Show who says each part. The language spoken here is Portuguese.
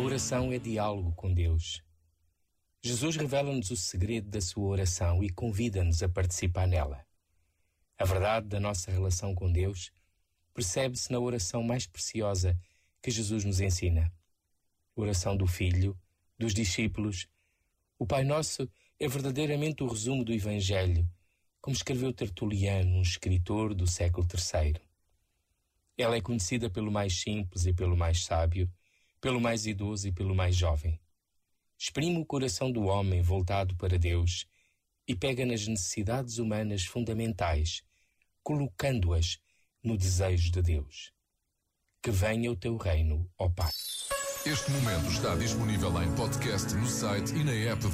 Speaker 1: oração é diálogo com Deus. Jesus revela-nos o segredo da sua oração e convida-nos a participar nela. A verdade da nossa relação com Deus percebe-se na oração mais preciosa que Jesus nos ensina. Oração do Filho, dos discípulos. O Pai Nosso é verdadeiramente o resumo do Evangelho, como escreveu Tertuliano, um escritor do século III. Ela é conhecida pelo mais simples e pelo mais sábio, pelo mais idoso e pelo mais jovem. Exprime o coração do homem voltado para Deus e pega nas necessidades humanas fundamentais, colocando-as no desejo de Deus. Que venha o teu reino, ó Pai.
Speaker 2: Este momento está disponível em podcast no site e na app